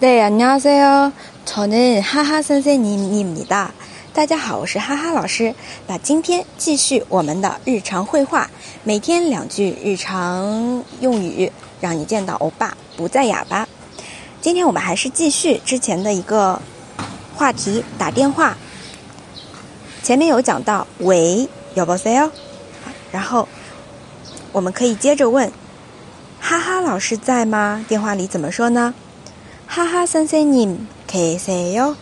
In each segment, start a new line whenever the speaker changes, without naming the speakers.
对，안녕하세요저는하하선생님입니다大家好，我是哈哈老师。那今天继续我们的日常绘画，每天两句日常用语，让你见到欧巴不再哑巴。今天我们还是继续之前的一个话题，打电话。前面有讲到喂，여보세 요， 然后我们可以接着问，哈哈老师在吗？电话里怎么说呢？ 哈哈선생님계세 요。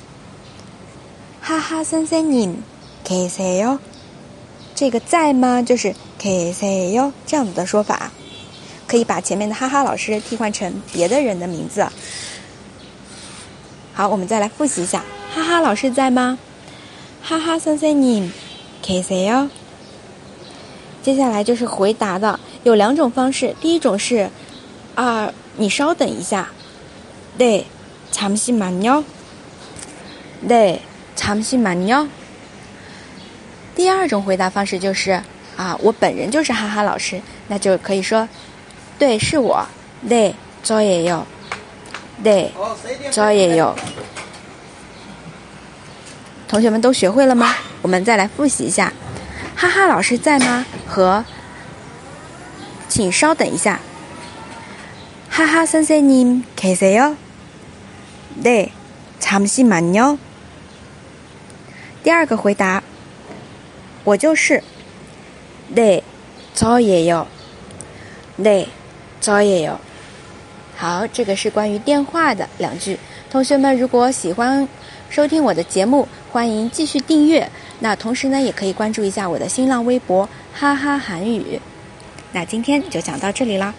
哈哈선생님계세 요。 这个在吗？就是계세 요， 这样子的说法，可以把前面的哈哈老师替换成别的人的名字。好，我们再来复习一下，哈哈老师在吗？哈哈선생님계세 요。 接下来就是回答的，有两种方式，第一种是啊，你稍等一下。 네잠시만 요。 네잠시만 요。 第二种回答方式就是啊，我本人就是哈哈老师，那就可以说，对，是我。네저예 요。 네저예 요。 同学们都学会了吗？我们再来复习一下，哈哈老师在吗？和请稍等一下。哈哈선생님계세 요。 네잠시만 요。 第二个回答，我就是。네저예 요。 네저예 요。 好，这个是关于电话的两句。同学们，如果喜欢收听我的节目，欢迎继续订阅。那同时呢，也可以关注一下我的新浪微博“哈哈韩语”。那今天就讲到这里啦。